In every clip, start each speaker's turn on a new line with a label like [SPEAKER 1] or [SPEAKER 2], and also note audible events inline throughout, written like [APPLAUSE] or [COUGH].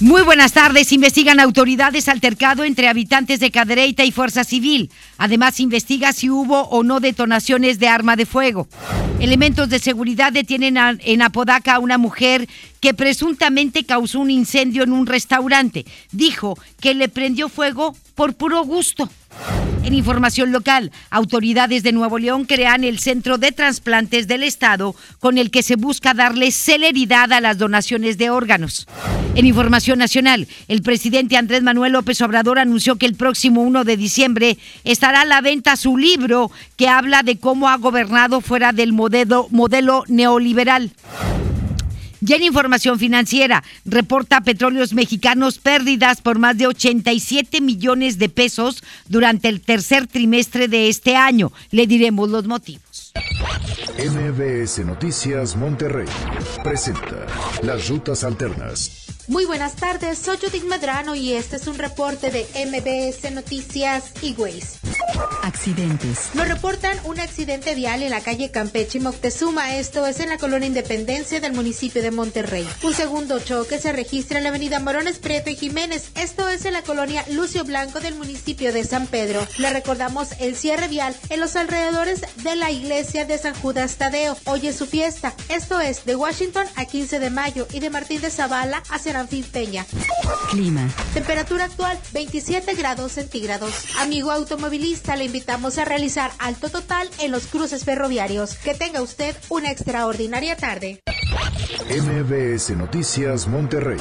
[SPEAKER 1] Muy buenas tardes. Investigan autoridades altercado entre habitantes de Cadereyta y Fuerza Civil. Además, investiga si hubo o no detonaciones de arma de fuego. Elementos de seguridad detienen en Apodaca a una mujer que presuntamente causó un incendio en un restaurante. Dijo que le prendió fuego por puro gusto. En información local, autoridades de Nuevo León crean el Centro de Trasplantes del Estado con el que se busca darle celeridad a las donaciones de órganos. En información nacional, el presidente Andrés Manuel López Obrador anunció que el próximo 1 de diciembre estará a la venta su libro que habla de cómo ha gobernado fuera del modelo, modelo neoliberal. Ya en información financiera, reporta Petróleos Mexicanos pérdidas por más de 87 millones de pesos durante el tercer trimestre de este año. Le diremos los motivos.
[SPEAKER 2] MBS Noticias Monterrey presenta Las Rutas Alternas.
[SPEAKER 3] Muy buenas tardes, soy Judith Medrano y este es un reporte de MBS Noticias y Waze.
[SPEAKER 4] Accidentes.
[SPEAKER 3] Nos reportan un accidente vial en la calle Campeche y Moctezuma, esto es en la colonia Independencia del municipio de Monterrey. Un segundo choque se registra en la avenida Morones Prieto y Jiménez, esto es en la colonia Lucio Blanco del municipio de San Pedro. Le recordamos el cierre vial en los alrededores de la iglesia de San Judas Tadeo. Hoy es su fiesta, esto es de Washington a 15 de mayo y de Martín de Zavala hacia Anfil Peña.
[SPEAKER 4] Clima.
[SPEAKER 3] Temperatura actual 27 grados centígrados. Amigo automovilista, le invitamos a realizar alto total en los cruces ferroviarios. Que tenga usted una extraordinaria tarde.
[SPEAKER 2] MBS Noticias Monterrey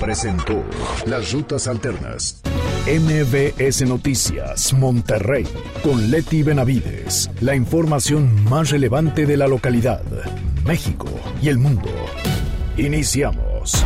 [SPEAKER 2] presentó Las Rutas Alternas. MBS Noticias Monterrey con Leti Benavides. La información más relevante de la localidad, México y el mundo. Iniciamos.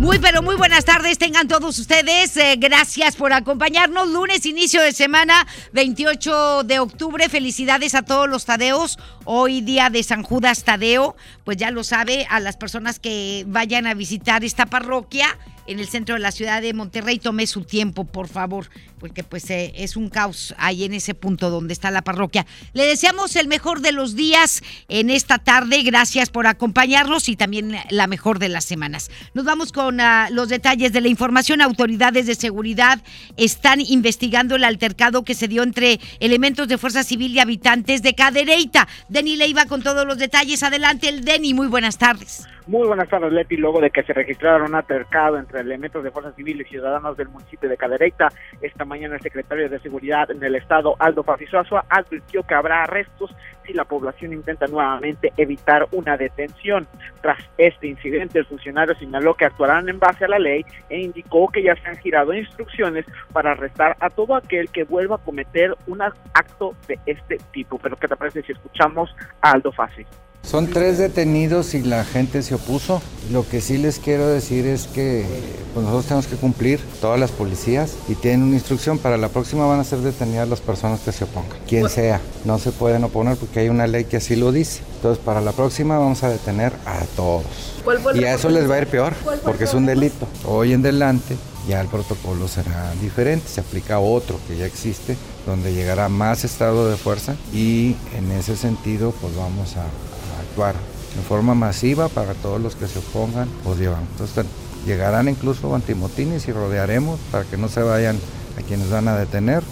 [SPEAKER 1] Muy, pero muy buenas tardes tengan todos ustedes. Eh, gracias por acompañarnos. Lunes, inicio de semana, 28 de octubre. Felicidades a todos los Tadeos. Hoy día de San Judas Tadeo. Pues ya lo sabe, a las personas que vayan a visitar esta parroquia en el centro de la ciudad de Monterrey, tome su tiempo, por favor, porque pues eh, es un caos ahí en ese punto donde está la parroquia. Le deseamos el mejor de los días en esta tarde, gracias por acompañarnos y también la mejor de las semanas. Nos vamos con ah, los detalles de la información. Autoridades de seguridad están investigando el altercado que se dio entre elementos de Fuerza Civil y habitantes de Cadereyta. Denny Leiva con todos los detalles. Adelante el muy buenas tardes.
[SPEAKER 5] Muy buenas tardes, Leti. Luego de que se registrara un altercado entre elementos de Fuerza Civil y ciudadanos del municipio de Cadereyta, esta mañana el secretario de Seguridad en el Estado, Aldo Fafizuazua, advirtió que habrá arrestos si la población intenta nuevamente evitar una detención. Tras este incidente, el funcionario señaló que actuarán en base a la ley e indicó que ya se han girado instrucciones para arrestar a todo aquel que vuelva a cometer un acto de este tipo. Pero ¿qué te parece si escuchamos a Aldo Fafi?
[SPEAKER 6] Son tres detenidos y la gente se opuso. Lo que sí les quiero decir es que pues nosotros tenemos que cumplir, todas las policías, y tienen una instrucción, para la próxima van a ser detenidas las personas que se opongan, quien sea. No se pueden oponer porque hay una ley que así lo dice. Entonces para la próxima vamos a detener a todos. Y a eso les va a ir peor, porque es un delito. Hoy en adelante ya el protocolo será diferente, se aplica otro que ya existe, donde llegará más estado de fuerza y en ese sentido pues vamos a, actuar en forma masiva para todos los que se opongan o llevan. Entonces llegarán incluso antimotines y rodearemos para que no se vayan a quienes van a detener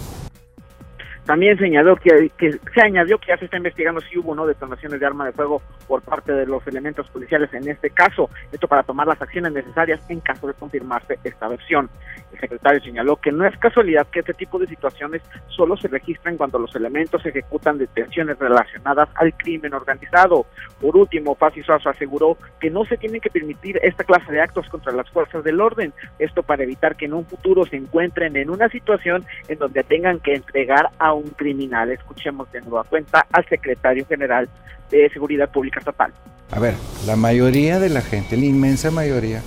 [SPEAKER 5] también señaló que, se añadió que ya se está investigando si hubo o no detonaciones de arma de fuego por parte de los elementos policiales en este caso, esto para tomar las acciones necesarias en caso de confirmarse esta versión. El secretario señaló que no es casualidad que este tipo de situaciones solo se registran cuando los elementos ejecutan detenciones relacionadas al crimen organizado. Por último, Paz Suazo aseguró que no se tiene que permitir esta clase de actos contra las fuerzas del orden, esto para evitar que en un futuro se encuentren en una situación en donde tengan que entregar a un criminal. Escuchemos de nueva cuenta al secretario general de Seguridad Pública Estatal.
[SPEAKER 6] A ver, la mayoría de la gente, la inmensa mayoría,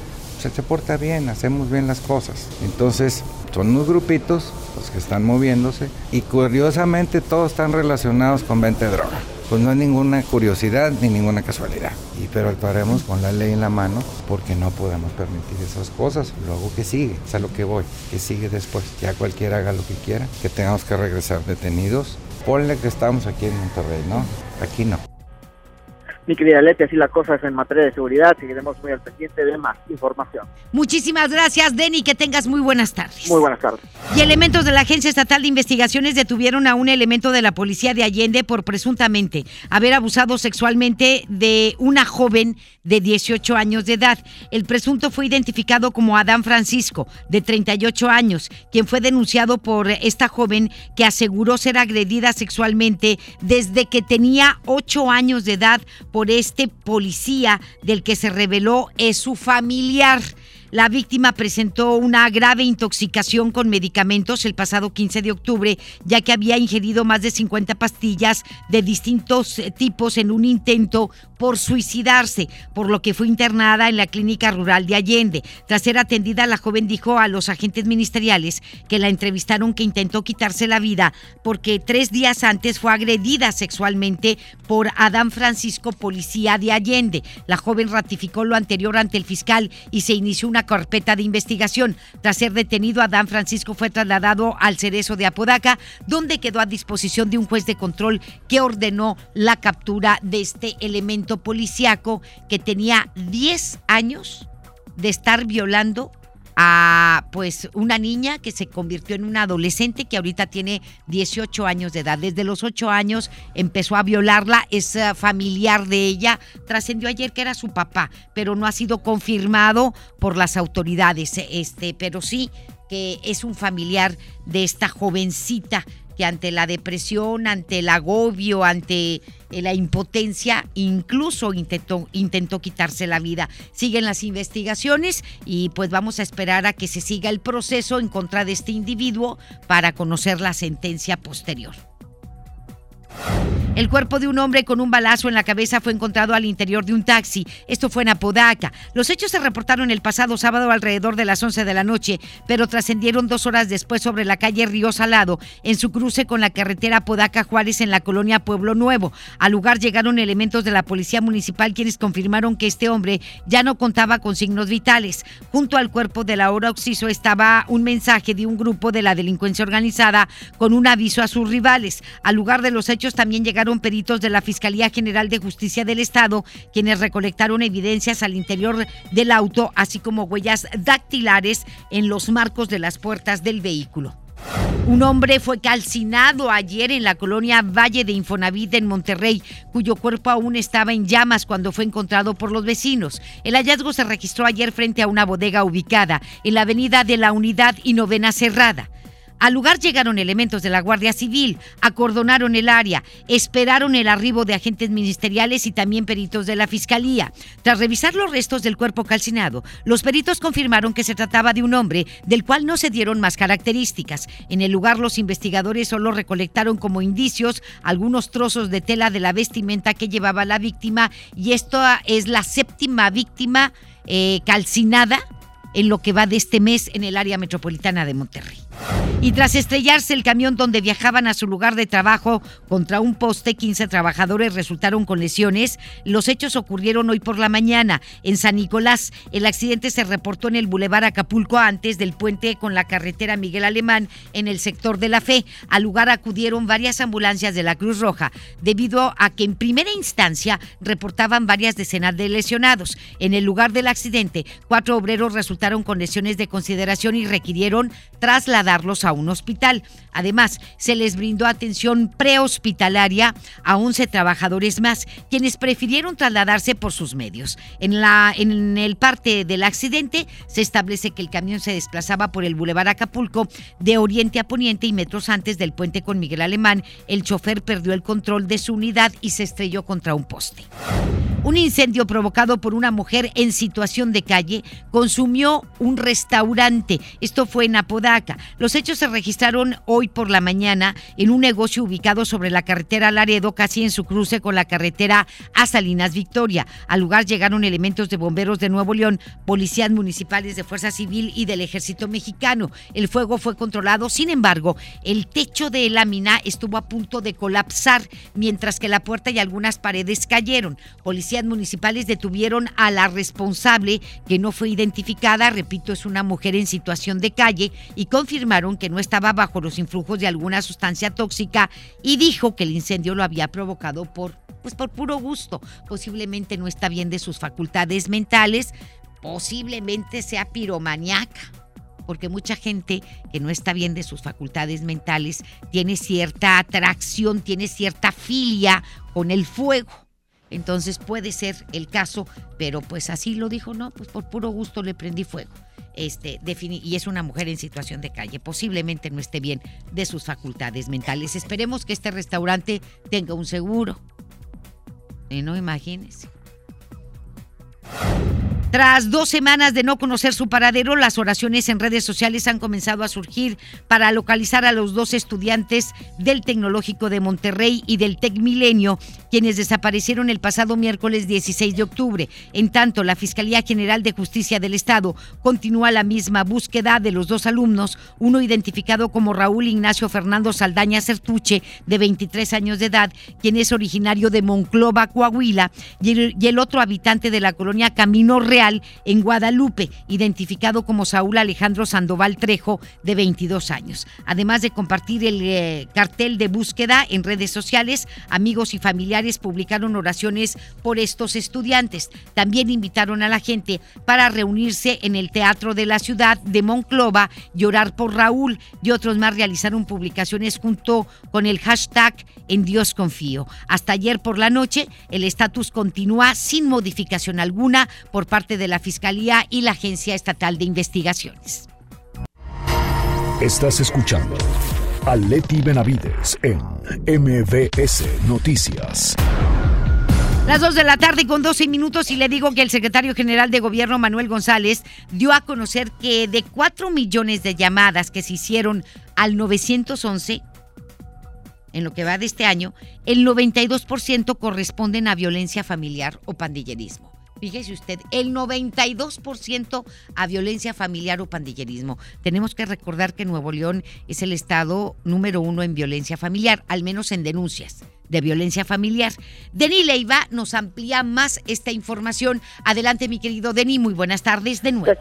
[SPEAKER 6] se porta bien, hacemos bien las cosas. Entonces, son unos grupitos los que están moviéndose y curiosamente todos están relacionados con venta de droga. Pues no hay ninguna curiosidad ni ninguna casualidad. Y pero actuaremos con la ley en la mano porque no podemos permitir esas cosas. Luego que sigue, es a lo que voy, que sigue después. Ya cualquiera haga lo que quiera, que tengamos que regresar detenidos. Ponle que estamos aquí en Monterrey, ¿no? Aquí no.
[SPEAKER 5] Mi querida Leti, así la cosa es en materia de seguridad. Seguiremos muy al pendiente de más información.
[SPEAKER 1] Muchísimas gracias, Denny. Que tengas muy buenas tardes.
[SPEAKER 5] Muy buenas tardes.
[SPEAKER 1] Y elementos de la Agencia Estatal de Investigaciones detuvieron a un elemento de la policía de Allende por presuntamente haber abusado sexualmente de una joven de 18 años de edad. El presunto fue identificado como Adán Francisco, de 38 años, quien fue denunciado por esta joven que aseguró ser agredida sexualmente desde que tenía 8 años de edad por este policía del que se reveló es su familiar. La víctima presentó una grave intoxicación con medicamentos el pasado 15 de octubre, ya que había ingerido más de 50 pastillas de distintos eh, tipos en un intento por suicidarse, por lo que fue internada en la clínica rural de Allende. Tras ser atendida, la joven dijo a los agentes ministeriales que la entrevistaron que intentó quitarse la vida porque tres días antes fue agredida sexualmente por Adán Francisco, policía de Allende. La joven ratificó lo anterior ante el fiscal y se inició una carpeta de investigación. Tras ser detenido, Adán Francisco fue trasladado al cerezo de Apodaca, donde quedó a disposición de un juez de control que ordenó la captura de este elemento policiaco que tenía 10 años de estar violando a pues una niña que se convirtió en una adolescente que ahorita tiene 18 años de edad. Desde los 8 años empezó a violarla, es eh, familiar de ella. Trascendió ayer que era su papá, pero no ha sido confirmado por las autoridades. Este, pero sí que es un familiar de esta jovencita ante la depresión, ante el agobio, ante eh, la impotencia, incluso intentó, intentó quitarse la vida. Siguen las investigaciones y pues vamos a esperar a que se siga el proceso en contra de este individuo para conocer la sentencia posterior. El cuerpo de un hombre con un balazo en la cabeza fue encontrado al interior de un taxi. Esto fue en Apodaca. Los hechos se reportaron el pasado sábado alrededor de las 11 de la noche, pero trascendieron dos horas después sobre la calle Río Salado, en su cruce con la carretera Apodaca Juárez en la colonia Pueblo Nuevo. Al lugar llegaron elementos de la policía municipal quienes confirmaron que este hombre ya no contaba con signos vitales. Junto al cuerpo de la hora Oxiso estaba un mensaje de un grupo de la delincuencia organizada con un aviso a sus rivales. Al lugar de los hechos también llegaron peritos de la Fiscalía General de Justicia del Estado, quienes recolectaron evidencias al interior del auto, así como huellas dactilares en los marcos de las puertas del vehículo. Un hombre fue calcinado ayer en la colonia Valle de Infonavit en Monterrey, cuyo cuerpo aún estaba en llamas cuando fue encontrado por los vecinos. El hallazgo se registró ayer frente a una bodega ubicada en la avenida de la Unidad y Novena Cerrada. Al lugar llegaron elementos de la Guardia Civil, acordonaron el área, esperaron el arribo de agentes ministeriales y también peritos de la Fiscalía. Tras revisar los restos del cuerpo calcinado, los peritos confirmaron que se trataba de un hombre del cual no se dieron más características. En el lugar los investigadores solo recolectaron como indicios algunos trozos de tela de la vestimenta que llevaba la víctima y esto es la séptima víctima eh, calcinada en lo que va de este mes en el área metropolitana de Monterrey. Y tras estrellarse el camión donde viajaban a su lugar de trabajo contra un poste, 15 trabajadores resultaron con lesiones. Los hechos ocurrieron hoy por la mañana en San Nicolás. El accidente se reportó en el Boulevard Acapulco antes del puente con la carretera Miguel Alemán en el sector de la Fe. Al lugar acudieron varias ambulancias de la Cruz Roja debido a que en primera instancia reportaban varias decenas de lesionados. En el lugar del accidente, cuatro obreros resultaron con lesiones de consideración y requirieron trasladarlos a un hospital. Además, se les brindó atención prehospitalaria a 11 trabajadores más, quienes prefirieron trasladarse por sus medios. En, la, en el parte del accidente se establece que el camión se desplazaba por el Boulevard Acapulco de oriente a poniente y metros antes del puente con Miguel Alemán. El chofer perdió el control de su unidad y se estrelló contra un poste. Un incendio provocado por una mujer en situación de calle consumió un restaurante. Esto fue en Apodaca Los hechos se registraron hoy por la mañana en un negocio ubicado sobre la carretera Laredo, casi en su cruce con la carretera a Salinas Victoria. Al lugar llegaron elementos de bomberos de Nuevo León, policías municipales de Fuerza Civil y del Ejército Mexicano. El fuego fue controlado, sin embargo, el techo de lámina estuvo a punto de colapsar, mientras que la puerta y algunas paredes cayeron. Policías municipales detuvieron a la responsable, que no fue identificada, repito, es una mujer en situación de calle, confirmaron que no estaba bajo los influjos de alguna sustancia tóxica y dijo que el incendio lo había provocado por pues por puro gusto. Posiblemente no está bien de sus facultades mentales, posiblemente sea piromaniaca porque mucha gente que no está bien de sus facultades mentales tiene cierta atracción, tiene cierta filia con el fuego. Entonces puede ser el caso, pero pues así lo dijo, no, pues por puro gusto le prendí fuego. Este, y es una mujer en situación de calle, posiblemente no esté bien de sus facultades mentales. Esperemos que este restaurante tenga un seguro. No imagínense. Tras dos semanas de no conocer su paradero, las oraciones en redes sociales han comenzado a surgir para localizar a los dos estudiantes del Tecnológico de Monterrey y del Tec Milenio, quienes desaparecieron el pasado miércoles 16 de octubre. En tanto, la Fiscalía General de Justicia del Estado continúa la misma búsqueda de los dos alumnos, uno identificado como Raúl Ignacio Fernando Saldaña Certuche, de 23 años de edad, quien es originario de Monclova, Coahuila, y el otro habitante de la colonia Camino Real en Guadalupe, identificado como Saúl Alejandro Sandoval Trejo, de 22 años. Además de compartir el eh, cartel de búsqueda en redes sociales, amigos y familiares publicaron oraciones por estos estudiantes. También invitaron a la gente para reunirse en el Teatro de la Ciudad de Monclova y orar por Raúl y otros más realizaron publicaciones junto con el hashtag En Dios confío. Hasta ayer por la noche, el estatus continúa sin modificación alguna por parte de la Fiscalía y la Agencia Estatal de Investigaciones.
[SPEAKER 2] Estás escuchando a Leti Benavides en MBS Noticias.
[SPEAKER 1] Las dos de la tarde con 12 minutos y le digo que el secretario general de gobierno Manuel González dio a conocer que de 4 millones de llamadas que se hicieron al 911 en lo que va de este año, el 92% corresponden a violencia familiar o pandillerismo. Fíjese usted, el 92% a violencia familiar o pandillerismo. Tenemos que recordar que Nuevo León es el estado número uno en violencia familiar, al menos en denuncias de violencia familiar. Denis Leiva nos amplía más esta información. Adelante, mi querido Denis, muy buenas tardes de nuevo.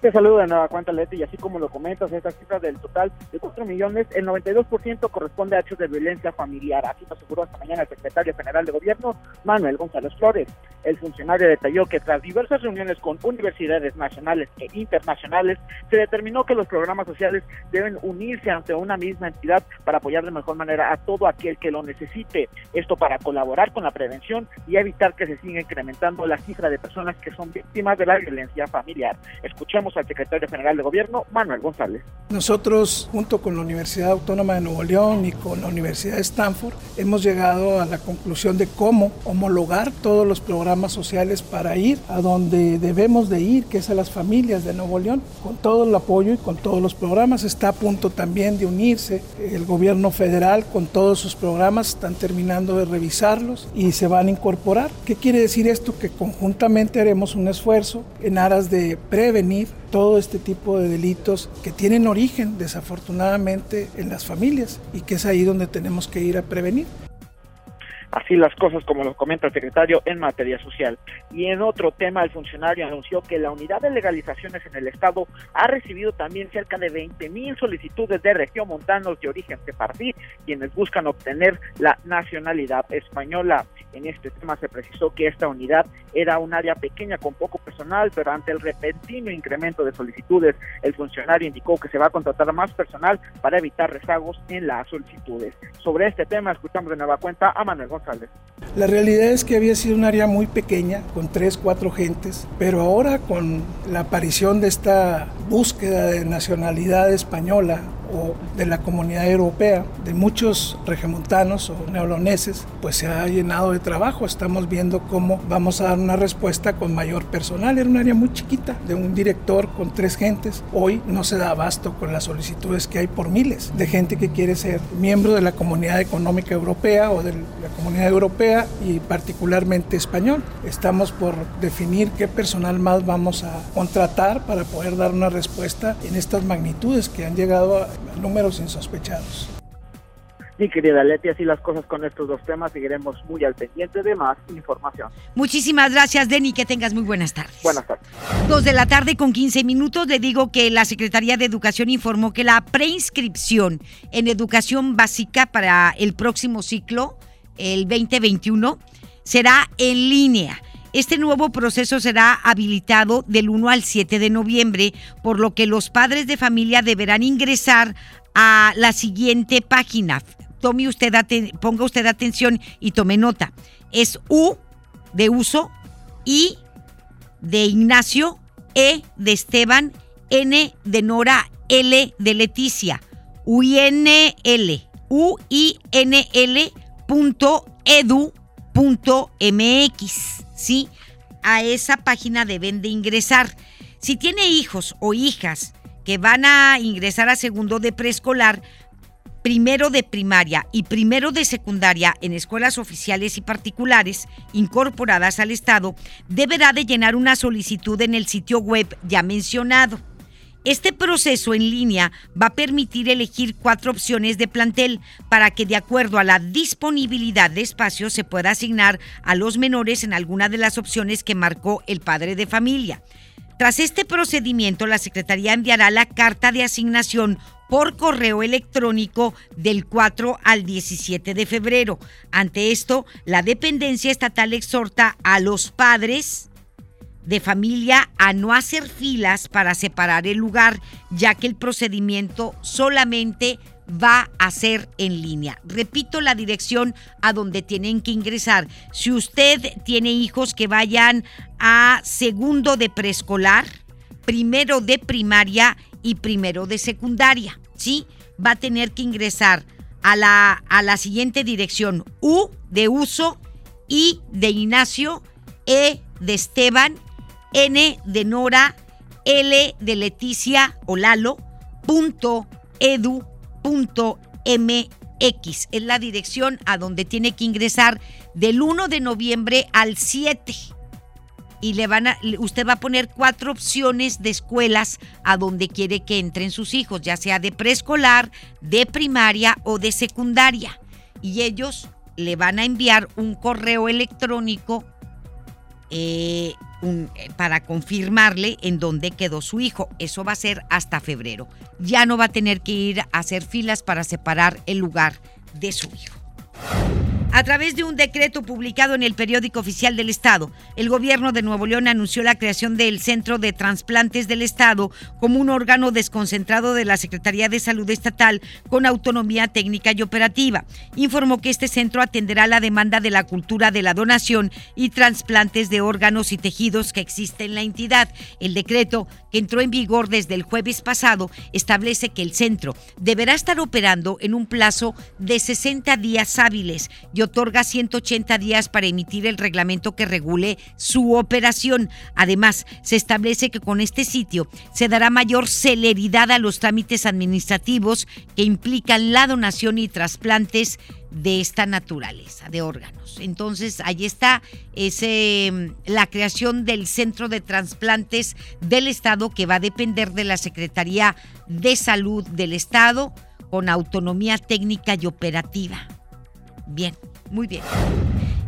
[SPEAKER 5] Te saludo de nueva cuenta, Leti, y así como lo comentas, esta cifra del total de 4 millones, el 92% corresponde a hechos de violencia familiar. Así lo aseguró esta mañana el secretario general de Gobierno, Manuel González Flores. El funcionario detalló que tras diversas reuniones con universidades nacionales e internacionales, se determinó que los programas sociales deben unirse ante una misma entidad para apoyar de mejor manera a todo aquel que lo necesite. Esto para colaborar con la prevención y evitar que se siga incrementando la cifra de personas que son víctimas de la violencia familiar. Escuchemos al secretario general de gobierno, Manuel González.
[SPEAKER 7] Nosotros, junto con la Universidad Autónoma de Nuevo León y con la Universidad de Stanford, hemos llegado a la conclusión de cómo homologar todos los programas sociales para ir a donde debemos de ir, que es a las familias de Nuevo León, con todo el apoyo y con todos los programas. Está a punto también de unirse el gobierno federal con todos sus programas, están terminando de revisarlos y se van a incorporar. ¿Qué quiere decir esto? Que conjuntamente haremos un esfuerzo en aras de prevenir todo este tipo de delitos que tienen origen desafortunadamente en las familias y que es ahí donde tenemos que ir a prevenir.
[SPEAKER 5] Así las cosas, como lo comenta el secretario, en materia social. Y en otro tema, el funcionario anunció que la unidad de legalizaciones en el Estado ha recibido también cerca de 20 mil solicitudes de región montanos de origen sefardí, quienes buscan obtener la nacionalidad española. En este tema se precisó que esta unidad era un área pequeña con poco personal, pero ante el repentino incremento de solicitudes, el funcionario indicó que se va a contratar más personal para evitar rezagos en las solicitudes. Sobre este tema, escuchamos de nueva cuenta a Manuel González.
[SPEAKER 7] La realidad es que había sido un área muy pequeña, con tres, cuatro gentes, pero ahora con la aparición de esta búsqueda de nacionalidad española o de la comunidad europea, de muchos regimontanos o neoloneses, pues se ha llenado de trabajo. Estamos viendo cómo vamos a dar una respuesta con mayor personal. Era un área muy chiquita, de un director con tres gentes. Hoy no se da abasto con las solicitudes que hay por miles de gente que quiere ser miembro de la Comunidad Económica Europea o de la Comunidad Europea y particularmente español. Estamos por definir qué personal más vamos a contratar para poder dar una respuesta en estas magnitudes que han llegado a números insospechados.
[SPEAKER 5] Mi querida Leti, así las cosas con estos dos temas, seguiremos muy al pendiente de más información.
[SPEAKER 1] Muchísimas gracias, Denny, que tengas muy buenas tardes.
[SPEAKER 5] Buenas tardes.
[SPEAKER 1] Dos de la tarde con 15 minutos, le digo que la Secretaría de Educación informó que la preinscripción en educación básica para el próximo ciclo, el 2021, será en línea. Este nuevo proceso será habilitado del 1 al 7 de noviembre, por lo que los padres de familia deberán ingresar a la siguiente página. Tome usted ponga usted atención y tome nota. Es U de uso, I de Ignacio, E de Esteban, N de Nora, L de Leticia, UINL, UINL ¿sí? A esa página deben de ingresar. Si tiene hijos o hijas que van a ingresar a segundo de preescolar, primero de primaria y primero de secundaria en escuelas oficiales y particulares incorporadas al Estado, deberá de llenar una solicitud en el sitio web ya mencionado. Este proceso en línea va a permitir elegir cuatro opciones de plantel para que de acuerdo a la disponibilidad de espacio se pueda asignar a los menores en alguna de las opciones que marcó el padre de familia. Tras este procedimiento, la Secretaría enviará la carta de asignación por correo electrónico del 4 al 17 de febrero. Ante esto, la dependencia estatal exhorta a los padres, de familia a no hacer filas para separar el lugar, ya que el procedimiento solamente va a ser en línea. Repito la dirección a donde tienen que ingresar. Si usted tiene hijos que vayan a segundo de preescolar, primero de primaria y primero de secundaria, ¿sí? Va a tener que ingresar a la, a la siguiente dirección. U de uso, I de Ignacio, E de Esteban, N de Nora, L de Leticia o Lalo, punto edu punto mx. Es la dirección a donde tiene que ingresar del 1 de noviembre al 7. Y le van a, usted va a poner cuatro opciones de escuelas a donde quiere que entren sus hijos, ya sea de preescolar, de primaria o de secundaria. Y ellos le van a enviar un correo electrónico eh, eh, para confirmarle en dónde quedó su hijo. Eso va a ser hasta febrero. Ya no va a tener que ir a hacer filas para separar el lugar de su hijo. A través de un decreto publicado en el periódico oficial del Estado, el gobierno de Nuevo León anunció la creación del Centro de Transplantes del Estado como un órgano desconcentrado de la Secretaría de Salud Estatal con autonomía técnica y operativa. Informó que este centro atenderá la demanda de la cultura de la donación y trasplantes de órganos y tejidos que existe en la entidad. El decreto, que entró en vigor desde el jueves pasado, establece que el centro deberá estar operando en un plazo de 60 días hábiles y otorga 180 días para emitir el reglamento que regule su operación. Además, se establece que con este sitio se dará mayor celeridad a los trámites administrativos que implican la donación y trasplantes de esta naturaleza de órganos. Entonces, ahí está ese, mm, la creación del Centro de Trasplantes del Estado que va a depender de la Secretaría de Salud del Estado con autonomía técnica y operativa. Bien, muy bien.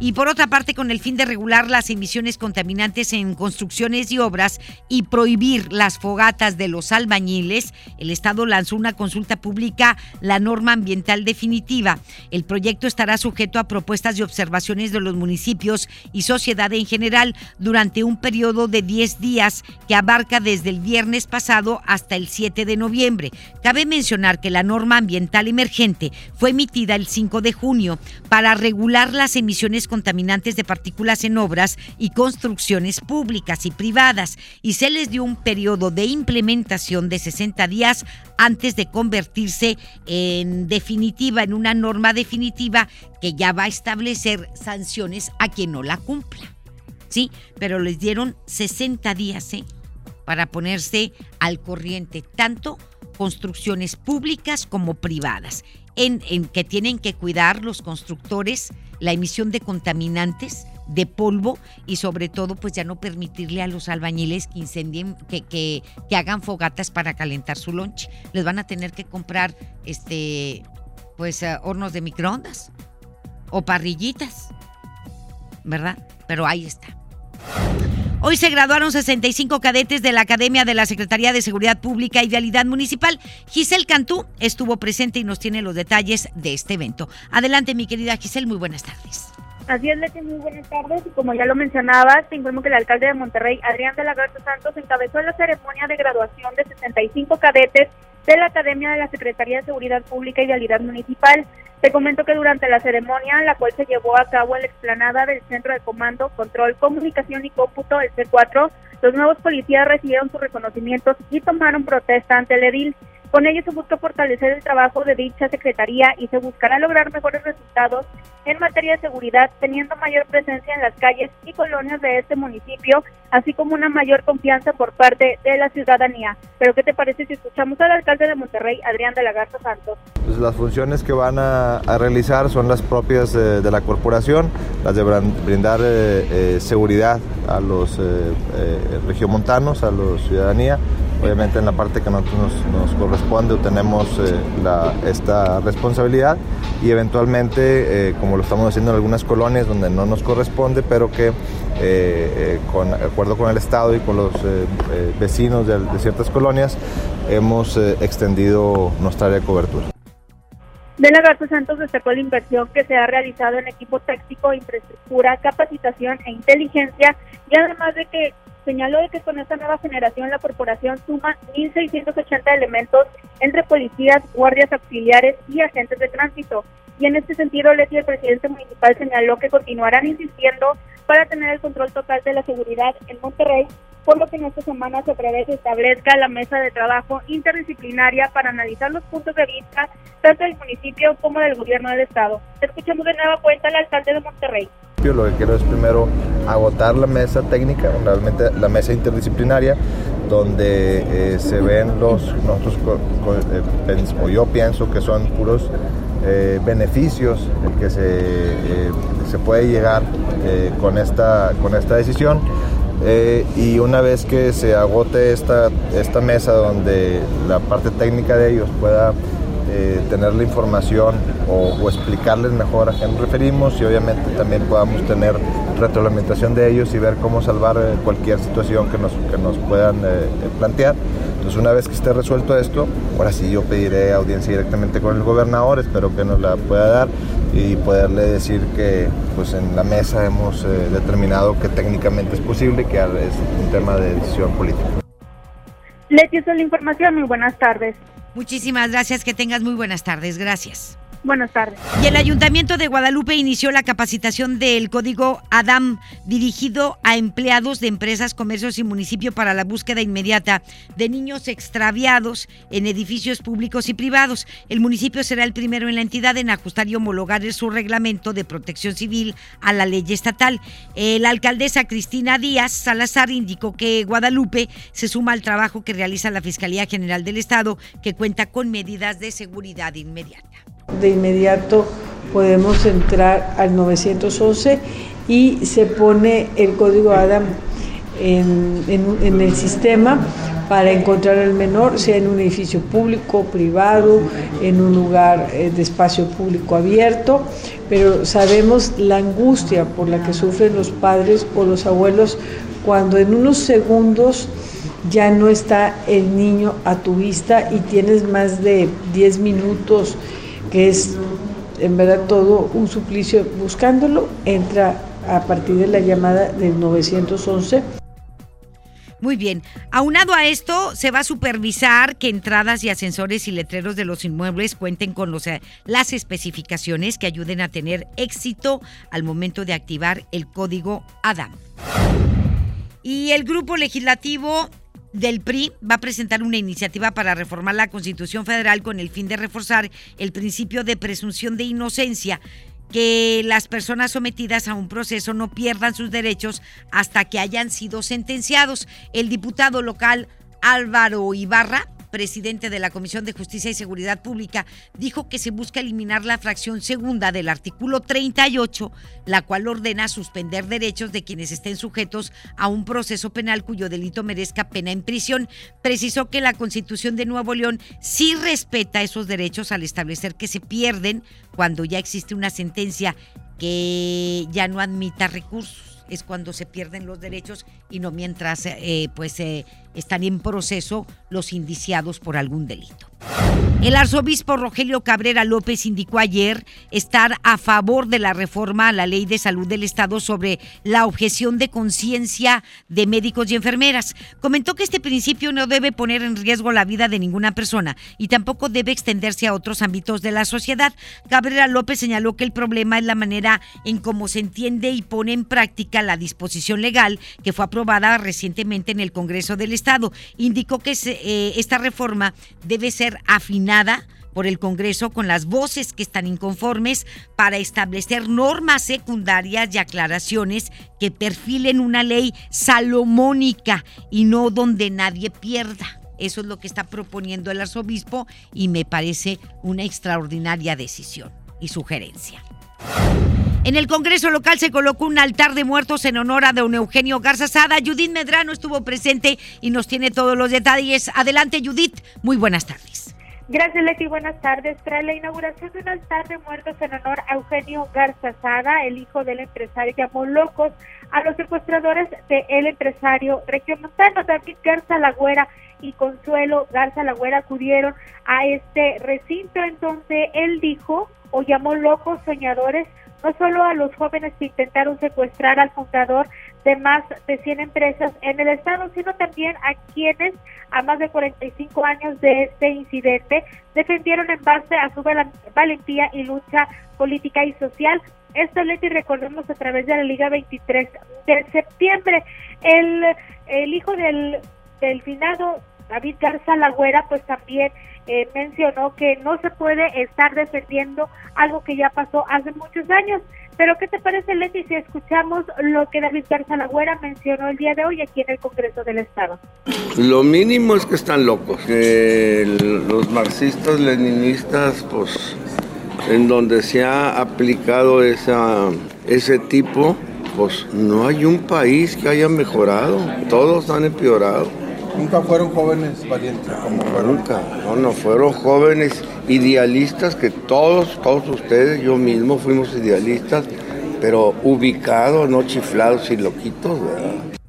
[SPEAKER 1] Y por otra parte, con el fin de regular las emisiones contaminantes en construcciones y obras y prohibir las fogatas de los albañiles, el Estado lanzó una consulta pública, la norma ambiental definitiva. El proyecto estará sujeto a propuestas y observaciones de los municipios y sociedad en general durante un periodo de 10 días que abarca desde el viernes pasado hasta el 7 de noviembre. Cabe mencionar que la norma ambiental emergente fue emitida el 5 de junio para regular las emisiones contaminantes de partículas en obras y construcciones públicas y privadas y se les dio un periodo de implementación de 60 días antes de convertirse en definitiva, en una norma definitiva que ya va a establecer sanciones a quien no la cumpla. Sí, pero les dieron 60 días ¿eh? para ponerse al corriente, tanto construcciones públicas como privadas, en, que tienen que cuidar los constructores la emisión de contaminantes, de polvo y sobre todo pues ya no permitirle a los albañiles que incendien, que, que, que hagan fogatas para calentar su lunch. Les van a tener que comprar este pues eh, hornos de microondas o parrillitas, ¿verdad? Pero ahí está. Hoy se graduaron 65 cadetes de la Academia de la Secretaría de Seguridad Pública y Vialidad Municipal. Giselle Cantú estuvo presente y nos tiene los detalles de este evento. Adelante, mi querida Giselle, muy buenas tardes.
[SPEAKER 8] Así es, Leti, muy buenas tardes. Como ya lo mencionabas, te informo que el alcalde de Monterrey, Adrián de la Garza Santos, encabezó la ceremonia de graduación de 65 cadetes de la Academia de la Secretaría de Seguridad Pública y Vialidad Municipal. Te comento que durante la ceremonia, la cual se llevó a cabo en la explanada del Centro de Comando, Control, Comunicación y Cómputo, el C4, los nuevos policías recibieron sus reconocimientos y tomaron protesta ante el edil. Con ello se busca fortalecer el trabajo de dicha secretaría y se buscará lograr mejores resultados en materia de seguridad, teniendo mayor presencia en las calles y colonias de este municipio, así como una mayor confianza por parte de la ciudadanía. Pero ¿qué te parece si escuchamos al alcalde de Monterrey, Adrián de la Garza Santos?
[SPEAKER 9] Pues las funciones que van a, realizar son las propias de la corporación, las de brindar eh, eh, seguridad a los eh, regiomontanos, a la ciudadanía, obviamente en la parte que nosotros nos, corresponde tenemos esta responsabilidad y eventualmente, como lo estamos haciendo en algunas colonias donde no nos corresponde, pero que con acuerdo con el Estado y con los vecinos de, ciertas colonias, hemos extendido nuestra área de cobertura.
[SPEAKER 8] De la Garza Santos destacó la inversión que se ha realizado en equipo táctico, infraestructura, capacitación e inteligencia y además de que señaló de que con esta nueva generación la corporación suma 1.680 elementos entre policías, guardias auxiliares y agentes de tránsito. Y en este sentido, Leti, el presidente municipal señaló que continuarán insistiendo para tener el control total de la seguridad en Monterrey por lo que en esta semana se prevé que establezca la mesa de trabajo interdisciplinaria para analizar los puntos de vista tanto del municipio como del gobierno del estado. Escuchemos de nueva cuenta al alcalde de Monterrey.
[SPEAKER 9] Lo que quiero es primero agotar la mesa técnica, realmente la mesa interdisciplinaria, donde eh, se ven los, nosotros, eh, o yo pienso que son puros eh, beneficios que se, se puede llegar con, esta, con esta decisión. Y una vez que se agote esta, esta mesa donde la parte técnica de ellos pueda eh, tener la información o, explicarles mejor a qué nos referimos y obviamente también podamos tener retroalimentación de ellos y ver cómo salvar eh, cualquier situación que nos, que nos puedan plantear. Entonces una vez que esté resuelto esto, ahora sí yo pediré audiencia directamente con el gobernador, espero que nos la pueda dar y poderle decir que pues en la mesa hemos eh, determinado que técnicamente es posible, que es un tema de decisión política.
[SPEAKER 8] Leti, esa es la información. Muy buenas tardes.
[SPEAKER 1] Muchísimas gracias. Que tengas muy buenas tardes. Gracias.
[SPEAKER 8] Buenas tardes.
[SPEAKER 1] Y el Ayuntamiento de Guadalupe inició la capacitación del código ADAM dirigido a empleados de empresas, comercios y municipio para la búsqueda inmediata de niños extraviados en edificios públicos y privados. El municipio será el primero en la entidad en ajustar y homologar su reglamento de protección civil a la ley estatal. La alcaldesa Cristina Díaz Salazar indicó que Guadalupe se suma al trabajo que realiza la Fiscalía General del Estado, que cuenta con medidas de seguridad inmediata.
[SPEAKER 10] De inmediato podemos entrar al 911 y se pone el código ADAM en, el sistema para encontrar al menor, sea en un edificio público, privado, en un lugar eh, de espacio público abierto, pero sabemos la angustia por la que sufren los padres o los abuelos cuando en unos segundos ya no está el niño a tu vista y tienes más de 10 minutos que es en verdad todo un suplicio buscándolo, entra a partir de la llamada del 911
[SPEAKER 1] Muy bien. Aunado a esto, se va a supervisar que entradas y ascensores y letreros de los inmuebles cuenten con eh, las especificaciones que ayuden a tener éxito al momento de activar el código ADAM. Y el grupo legislativo del PRI va a presentar una iniciativa para reformar la Constitución Federal con el fin de reforzar el principio de presunción de inocencia que las personas sometidas a un proceso no pierdan sus derechos hasta que hayan sido sentenciados. El diputado local Álvaro Ibarra presidente de la Comisión de Justicia y Seguridad Pública, dijo que se busca eliminar la fracción segunda del artículo 38, la cual ordena suspender derechos de quienes estén sujetos a un proceso penal cuyo delito merezca pena en prisión. Precisó que la Constitución de Nuevo León sí respeta esos derechos al establecer que se pierden cuando ya existe una sentencia que ya no admita recursos es cuando se pierden los derechos y no mientras eh, pues eh, están en proceso los indiciados por algún delito. El arzobispo Rogelio Cabrera López indicó ayer estar a favor de la reforma a la ley de salud del Estado sobre la objeción de conciencia de médicos y enfermeras. Comentó que este principio no debe poner en riesgo la vida de ninguna persona y tampoco debe extenderse a otros ámbitos de la sociedad. Cabrera López señaló que el problema es la manera en cómo se entiende y pone en práctica la disposición legal que fue aprobada recientemente en el Congreso del Estado. Indicó que eh, esta reforma debe ser afinada por el Congreso con las voces que están inconformes para establecer normas secundarias y aclaraciones que perfilen una ley salomónica y no donde nadie pierda. Eso es lo que está proponiendo el arzobispo y me parece una extraordinaria decisión y sugerencia. En el Congreso local se colocó un altar de muertos en honor a don Eugenio Garza Sada. Judith Medrano estuvo presente y nos tiene todos los detalles. Adelante, Judith. Muy buenas tardes.
[SPEAKER 11] Gracias, Leti. Buenas tardes. Tras la inauguración de un altar de muertos en honor a Eugenio Garza Sada, el hijo del empresario llamó locos a los secuestradores del empresario regiomontano David Garza Lagüera y Consuelo Garza Lagüera acudieron a este recinto en donde él dijo o llamó locos soñadores no solo a los jóvenes que intentaron secuestrar al fundador de más de 100 empresas en el estado, sino también a quienes a más de 45 años de este incidente defendieron en base a su valentía y lucha política y social. Esto, Leti, recordemos a través de la Liga 23 de septiembre. El, el hijo del, del finado David Garza Lagüera, pues también eh, mencionó que no se puede estar defendiendo algo que ya pasó hace muchos años. Pero ¿qué te parece, Leti, si escuchamos lo que David Garza Lagüera mencionó el día de hoy aquí en el Congreso del Estado?
[SPEAKER 12] Lo mínimo es que están locos, que los marxistas, leninistas, pues en donde se ha aplicado esa, ese tipo, pues no hay un país que haya mejorado, todos han empeorado.
[SPEAKER 13] Nunca fueron jóvenes valientes como
[SPEAKER 12] Nunca, no, no, fueron jóvenes idealistas que todos, todos ustedes, yo mismo fuimos idealistas, pero ubicados, no chiflados y loquitos, ¿verdad?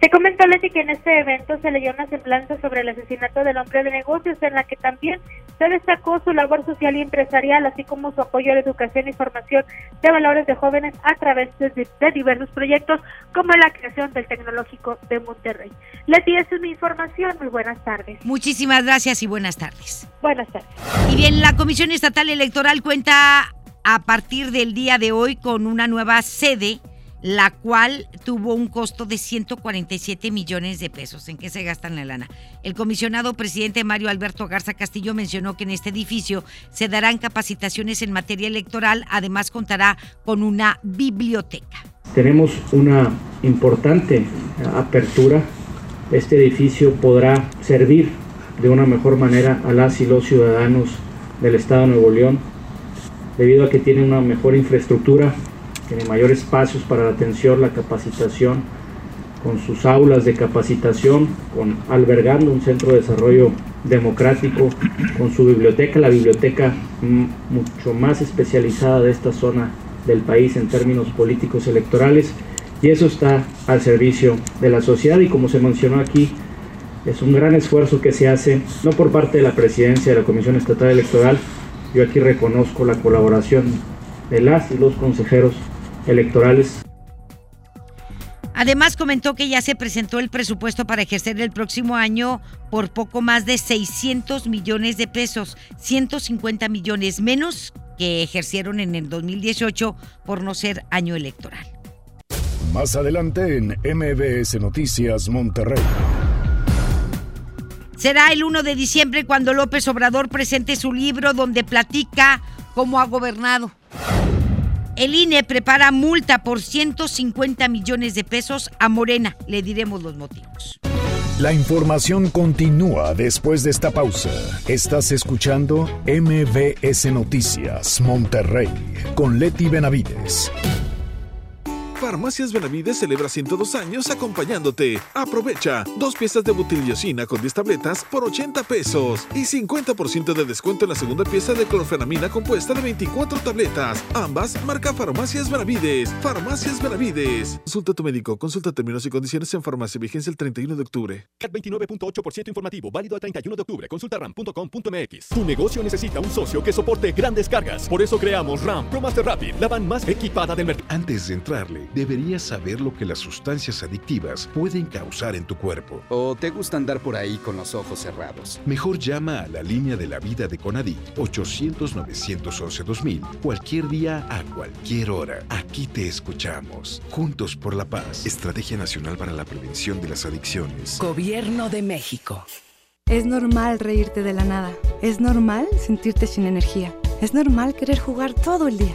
[SPEAKER 11] Te comentó Leti que en este evento se leyó una semblanza sobre el asesinato del hombre de negocios en la que también se destacó su labor social y empresarial, así como su apoyo a la educación y formación de valores de jóvenes a través de, diversos proyectos como la creación del Tecnológico de Monterrey. Leti, es mi información. Muy buenas tardes.
[SPEAKER 1] Muchísimas gracias y buenas tardes.
[SPEAKER 11] Buenas tardes.
[SPEAKER 1] Y bien, la Comisión Estatal Electoral cuenta a partir del día de hoy con una nueva sede la cual tuvo un costo de 147 millones de pesos. ¿En qué se gastan la lana? El comisionado presidente Mario Alberto Garza Castillo mencionó que en este edificio se darán capacitaciones en materia electoral, además contará con una biblioteca.
[SPEAKER 14] Tenemos una importante apertura. Este edificio podrá servir de una mejor manera a las y los ciudadanos del Estado de Nuevo León, debido a que tiene una mejor infraestructura tiene mayores espacios para la atención, la capacitación, con sus aulas de capacitación, con albergando un centro de desarrollo democrático, con su biblioteca, la biblioteca mucho más especializada de esta zona del país en términos políticos electorales, y eso está al servicio de la sociedad y como se mencionó aquí, es un gran esfuerzo que se hace, no por parte de la presidencia de la Comisión Estatal Electoral, yo aquí reconozco la colaboración de las y los consejeros electorales.
[SPEAKER 1] Además comentó que ya se presentó el presupuesto para ejercer el próximo año por poco más de 600 millones de pesos, 150 millones menos que ejercieron en el 2018 por no ser año electoral.
[SPEAKER 2] Más adelante en MBS Noticias Monterrey.
[SPEAKER 1] Será el 1 de diciembre cuando López Obrador presente su libro donde platica cómo ha gobernado. El INE prepara multa por 150 millones de pesos a Morena. Le diremos los motivos.
[SPEAKER 2] La información continúa después de esta pausa. Estás escuchando MBS Noticias Monterrey con Leti Benavides.
[SPEAKER 15] Farmacias Benavides celebra 102 años acompañándote. Aprovecha dos piezas de butiliocina con 10 tabletas por 80 pesos y 50% de descuento en la segunda pieza de clorfenamina compuesta de 24 tabletas. Ambas marca Farmacias Benavides. Farmacias Benavides. Consulta a tu médico. Consulta términos y condiciones en farmacia. Vigencia el 31 de octubre.
[SPEAKER 16] CAT 29.8% informativo. Válido el 31 de octubre. Consulta ram.com.mx. Tu negocio necesita un socio que soporte grandes cargas. Por eso creamos RAM Pro Master Rapid, la van más equipada del mercado.
[SPEAKER 17] Antes de entrarle, deberías saber lo que las sustancias adictivas pueden causar en tu cuerpo.
[SPEAKER 18] ¿O te gusta andar por ahí con los ojos cerrados?
[SPEAKER 17] Mejor llama a la línea de la vida de Conadic 800-911-2000 cualquier día a cualquier hora. Aquí te escuchamos. Juntos por la paz. Estrategia Nacional para la Prevención de las Adicciones.
[SPEAKER 4] Gobierno de México.
[SPEAKER 19] Es normal reírte de la nada. Es normal sentirte sin energía. Es normal querer jugar todo el día.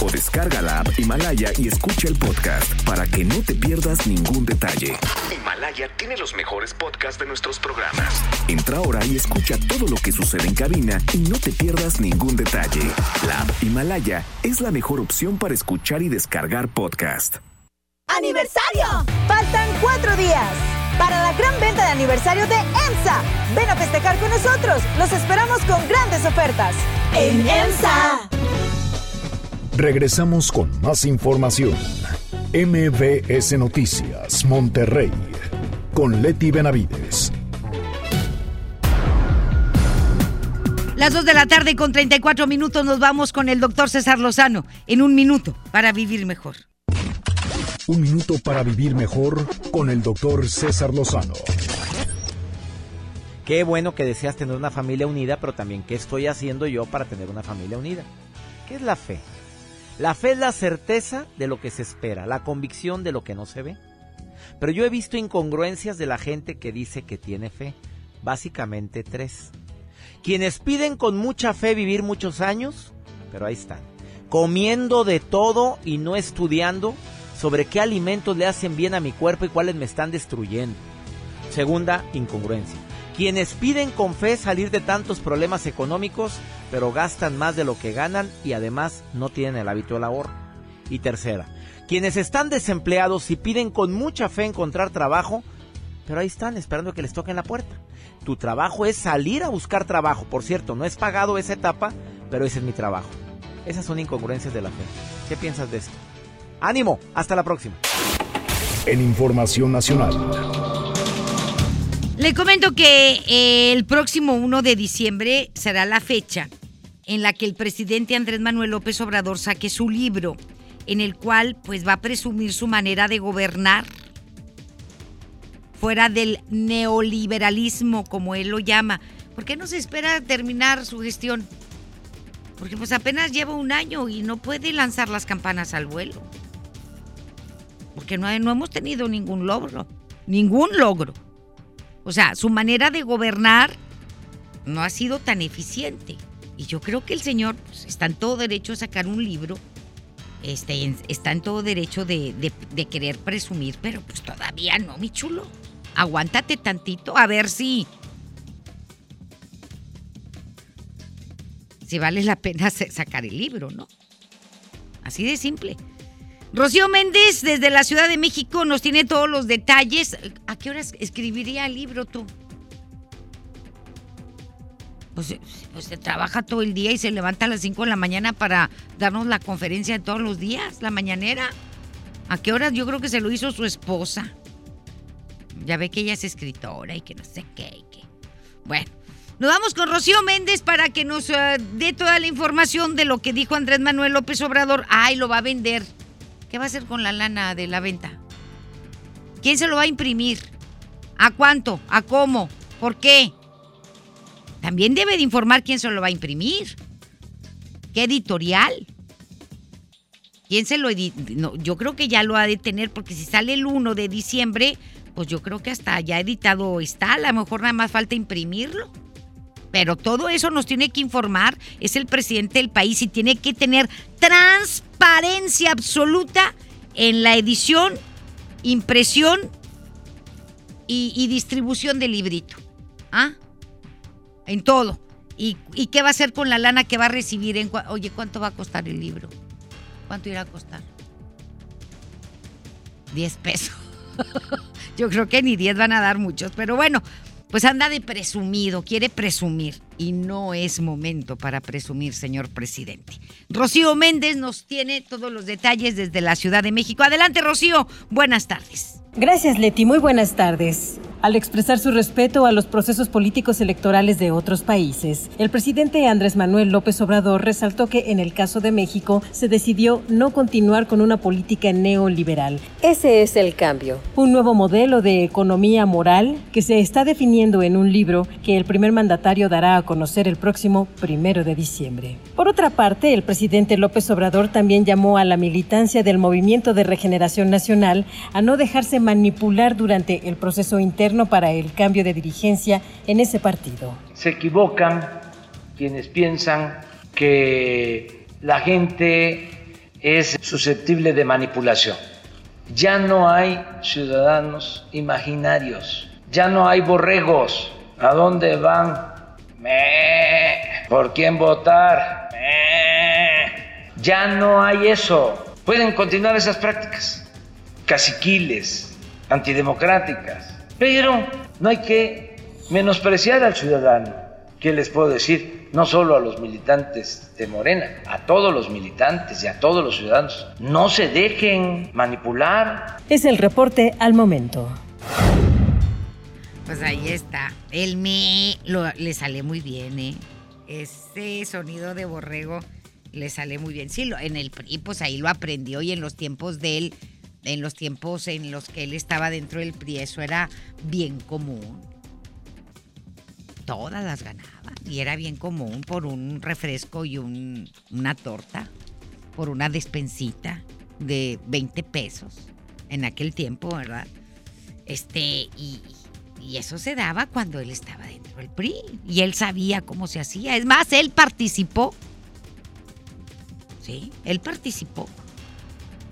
[SPEAKER 20] o descarga la app Himalaya y escucha el podcast para que no te pierdas ningún detalle. Himalaya tiene los mejores podcasts de nuestros programas. Entra ahora y escucha todo lo que sucede en cabina y no te pierdas ningún detalle. La app Himalaya es la mejor opción para escuchar y descargar podcast.
[SPEAKER 21] ¡Aniversario! Faltan cuatro días para la gran venta de aniversario de EMSA. Ven a festejar con nosotros. Los esperamos con grandes ofertas. En EMSA.
[SPEAKER 2] Regresamos con más información. MBS Noticias, Monterrey, con Leti Benavides.
[SPEAKER 1] Las 2 de la tarde con 34 minutos nos vamos con el doctor César Lozano en un minuto para vivir mejor.
[SPEAKER 2] Un minuto para vivir mejor con el doctor César Lozano.
[SPEAKER 22] Qué bueno que deseas tener una familia unida, pero también qué estoy haciendo yo para tener una familia unida. ¿Qué es la fe? La fe es la certeza de lo que se espera, la convicción de lo que no se ve. Pero yo he visto incongruencias de la gente que dice que tiene fe. Básicamente tres. Quienes piden con mucha fe vivir muchos años, pero ahí están. Comiendo de todo y no estudiando sobre qué alimentos le hacen bien a mi cuerpo y cuáles me están destruyendo. Segunda, incongruencia. Quienes piden con fe salir de tantos problemas económicos, pero gastan más de lo que ganan y además no tienen el hábito del ahorro. Y tercera, quienes están desempleados y piden con mucha fe encontrar trabajo, pero ahí están esperando que les toquen la puerta. Tu trabajo es salir a buscar trabajo. Por cierto, no es pagado esa etapa, pero ese es mi trabajo. Esas son incongruencias de la fe. ¿Qué piensas de esto? Ánimo, hasta la próxima.
[SPEAKER 2] En Información Nacional.
[SPEAKER 1] Le comento que el próximo 1 de diciembre será la fecha en la que el presidente Andrés Manuel López Obrador saque su libro, en el cual pues va a presumir su manera de gobernar fuera del neoliberalismo, como él lo llama. ¿Por qué no se espera terminar su gestión? Porque pues apenas lleva un año y no puede lanzar las campanas al vuelo. Porque no, no hemos tenido ningún logro. Ningún logro. O sea, su manera de gobernar no ha sido tan eficiente. Y yo creo que el señor pues, está en todo derecho a sacar un libro. Este, está en todo derecho de, de- querer presumir, pero pues todavía no, mi chulo. Aguántate tantito a ver si. Si vale la pena sa- sacar el libro, ¿no? Así de simple. Rocío Méndez, desde la Ciudad de México, nos tiene todos los detalles. ¿A qué horas escribiría el libro tú? Pues, pues se trabaja todo el día y se levanta a las 5 de la mañana para darnos la conferencia de todos los días, la mañanera. ¿A qué horas? Yo creo que se lo hizo su esposa. Ya ve que ella es escritora y que no sé qué. Bueno, nos vamos con Rocío Méndez para que nos eh, dé toda la información de lo que dijo Andrés Manuel López Obrador. Ay, lo va a vender. ¿Qué va a hacer con la lana de la venta? ¿Quién se lo va a imprimir? ¿A cuánto? ¿A cómo? ¿Por qué? También debe de informar quién se lo va a imprimir. ¿Qué editorial? ¿Quién se lo? No, yo creo que ya lo ha de tener porque si sale el 1 de diciembre, pues yo creo que hasta ya editado está. A lo mejor nada más falta imprimirlo. Pero todo eso nos tiene que informar. Es el presidente del país y tiene que tener transparencia absoluta en la edición, impresión y, y distribución del librito. ¿Ah? En todo. ¿Y, qué va a hacer con la lana que va a recibir? En, Oye, ¿cuánto va a costar el libro? ¿Cuánto irá a costar? 10 pesos. [LAUGHS] Yo creo que ni 10 van a dar muchos, pero bueno, pues anda de presumido, quiere presumir y no es momento para presumir, señor presidente. Rocío Méndez nos tiene todos los detalles desde la Ciudad de México. Adelante, Rocío. Buenas tardes.
[SPEAKER 23] Gracias, Leti. Muy buenas tardes. Al expresar su respeto a los procesos políticos electorales de otros países, el presidente Andrés Manuel López Obrador resaltó que en el caso de México se decidió no continuar con una política neoliberal. Ese es el cambio. Un nuevo modelo de economía moral que se está definiendo en un libro que el primer mandatario dará a conocer el próximo primero de diciembre. Por otra parte, el presidente López Obrador también llamó a la militancia del Movimiento de Regeneración Nacional a no dejarse manipular durante el proceso interno para el cambio de dirigencia en ese partido.
[SPEAKER 24] Se equivocan quienes piensan que la gente es susceptible de manipulación. Ya no hay ciudadanos imaginarios, ya no hay borregos. ¿A dónde van? ¿Por quién votar? Ya no hay eso. Pueden continuar esas prácticas caciquiles, antidemocráticas, pero no hay que menospreciar al ciudadano. ¿Qué les puedo decir? No solo a los militantes de Morena, a todos los militantes y a todos los ciudadanos. No se dejen manipular.
[SPEAKER 23] Es el reporte al momento.
[SPEAKER 1] Pues ahí está. El me lo- le sale muy bien, ¿eh? Ese sonido de borrego le sale muy bien. Sí, lo- en el PRI, pues ahí lo aprendió y en los tiempos de él, en los tiempos en los que él estaba dentro del PRI, eso era bien común. Todas las ganaban y era bien común por un refresco y un- una torta, por una despensita de 20 pesos en aquel tiempo, ¿verdad? Este, y, y eso se daba cuando él estaba dentro del PRI y él sabía cómo se hacía. Es más, él participó. Sí, él participó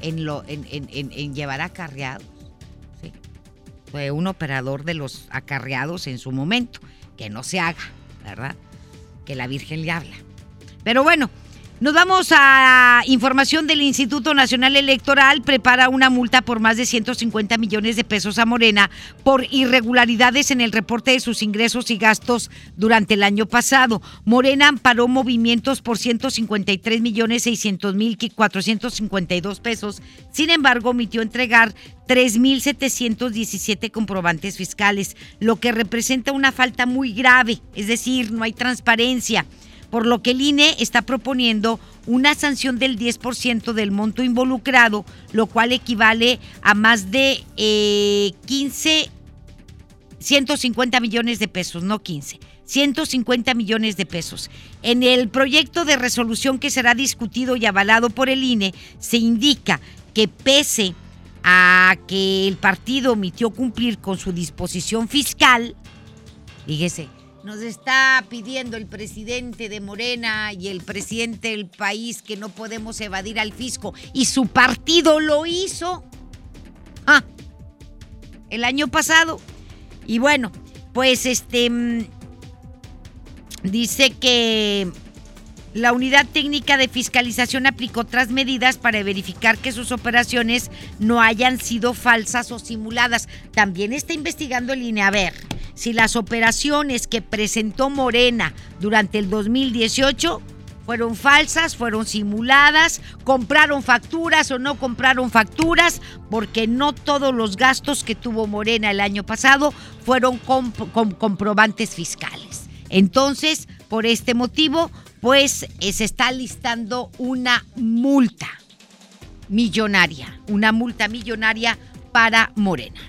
[SPEAKER 1] en, llevar acarreados. Fue un operador de los acarreados en su momento. Que no se haga, ¿verdad? Que la Virgen le habla. Pero bueno, nos vamos a información del Instituto Nacional Electoral. Prepara una multa por más de 150 millones de pesos a Morena por irregularidades en el reporte de sus ingresos y gastos durante el año pasado. Morena amparó movimientos por 153 millones 600 mil 452 pesos. Sin embargo, omitió entregar 3.717 comprobantes fiscales, lo que representa una falta muy grave, es decir, no hay transparencia por lo que el INE está proponiendo una sanción del 10% del monto involucrado, lo cual equivale a más de eh, 15 150 millones de pesos, no 15. 150 millones de pesos. En el proyecto de resolución que será discutido y avalado por el INE, se indica que pese a que el partido omitió cumplir con su disposición fiscal, fíjese, nos está pidiendo el presidente de Morena y el presidente del país que no podemos evadir al fisco y su partido lo hizo. Ah, el año pasado. Y bueno, pues este mm, dice que la unidad técnica de fiscalización aplicó otras medidas para verificar que sus operaciones no hayan sido falsas o simuladas. También está investigando el INE a ver si las operaciones que presentó Morena durante el 2018 fueron falsas, fueron simuladas, compraron facturas o no compraron facturas, porque no todos los gastos que tuvo Morena el año pasado fueron con, comprobantes fiscales. Entonces, por este motivo, pues eh, se está listando una multa millonaria, una multa millonaria para Morena.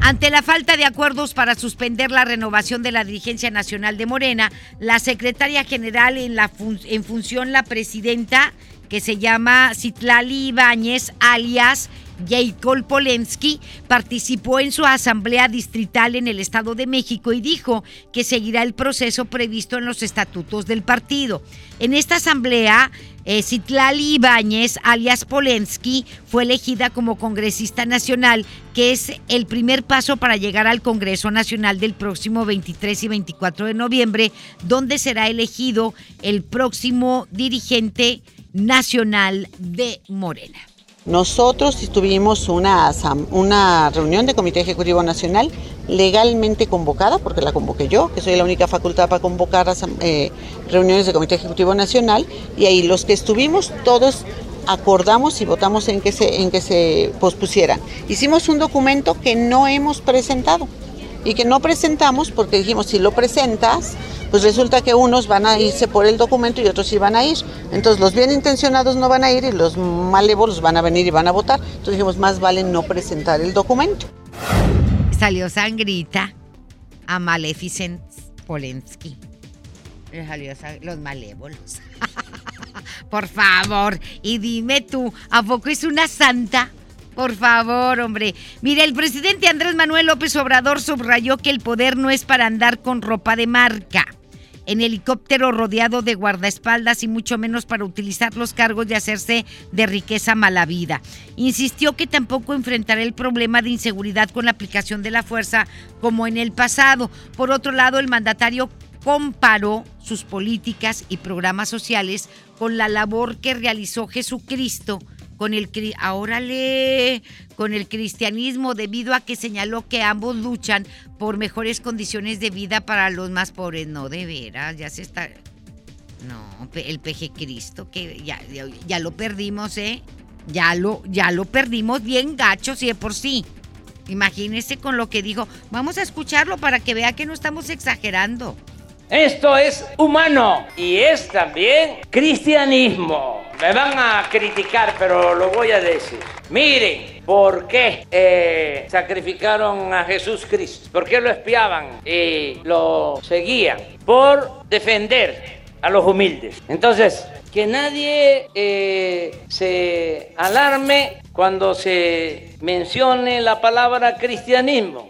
[SPEAKER 1] Ante la falta de acuerdos para suspender la renovación de la dirigencia nacional de Morena, la secretaria general en, en función, la presidenta, que se llama Citlali Ibáñez, alias Jacob Polensky, participó en su asamblea distrital en el Estado de México y dijo que seguirá el proceso previsto en los estatutos del partido. En esta asamblea, eh, Citlali Ibáñez, alias Polensky, fue elegida como congresista nacional, que es el primer paso para llegar al Congreso Nacional del próximo 23 y 24 de noviembre, donde será elegido el próximo dirigente nacional de Morena.
[SPEAKER 25] Nosotros tuvimos una, una reunión de Comité Ejecutivo Nacional legalmente convocada, porque la convoqué yo, que soy la única facultad para convocar eh, reuniones de Comité Ejecutivo Nacional, y ahí los que estuvimos todos acordamos y votamos en que se, en que se pospusieran. Hicimos un documento que no hemos presentado y que no presentamos porque dijimos, si lo presentas, pues resulta que unos van a irse por el documento y otros sí van a ir. Entonces los bien intencionados no van a ir y los malévolos van a venir y van a votar. Entonces dijimos, más vale no presentar el documento.
[SPEAKER 1] Salió sangrita a Maleficent Polensky. Salió los malévolos. [LAUGHS] Por favor, y dime tú, ¿a poco es una santa? Por favor, hombre. Mire, el presidente Andrés Manuel López Obrador subrayó que el poder no es para andar con ropa de marca, en helicóptero rodeado de guardaespaldas y mucho menos para utilizar los cargos de hacerse de riqueza mala vida. Insistió que tampoco enfrentará el problema de inseguridad con la aplicación de la fuerza como en el pasado. Por otro lado, el mandatario comparó sus políticas y programas sociales con la labor que realizó Jesucristo con el ahora con el cristianismo debido a que señaló que ambos luchan por mejores condiciones de vida para los más pobres. No, de veras, ya se está No, el peje Cristo que ya, ya, lo perdimos, ¿eh? Ya lo ya lo perdimos bien gacho, sí de por sí. Imagínese con lo que dijo. Vamos a escucharlo para que vea que no estamos exagerando.
[SPEAKER 26] Esto es humano y es también cristianismo. Me van a criticar, pero lo voy a decir. Miren, ¿por qué eh, sacrificaron a Jesús Cristo? ¿Por qué lo espiaban y lo seguían? Por defender a los humildes. Entonces, que nadie eh, se alarme cuando se mencione la palabra cristianismo.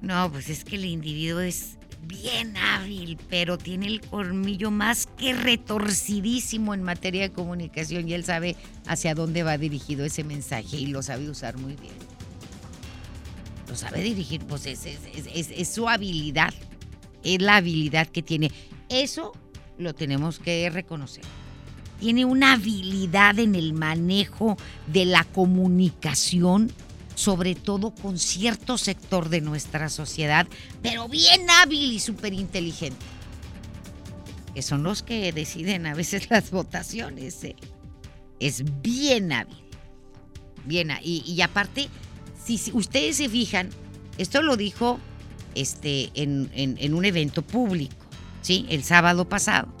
[SPEAKER 1] No, pues es que el individuo es bien hábil, pero tiene el colmillo más que retorcidísimo en materia de comunicación y él sabe hacia dónde va dirigido ese mensaje y lo sabe usar muy bien. Lo sabe dirigir, pues es, es su habilidad, es la habilidad que tiene. Eso lo tenemos que reconocer. Tiene una habilidad en el manejo de la comunicación sobre todo con cierto sector de nuestra sociedad, pero bien hábil y súper inteligente, que son los que deciden a veces [LAUGHS] las votaciones. ¿eh? Es bien hábil. Bien, y, y aparte, si, ustedes se fijan, esto lo dijo este, en, en un evento público, ¿sí? El sábado pasado.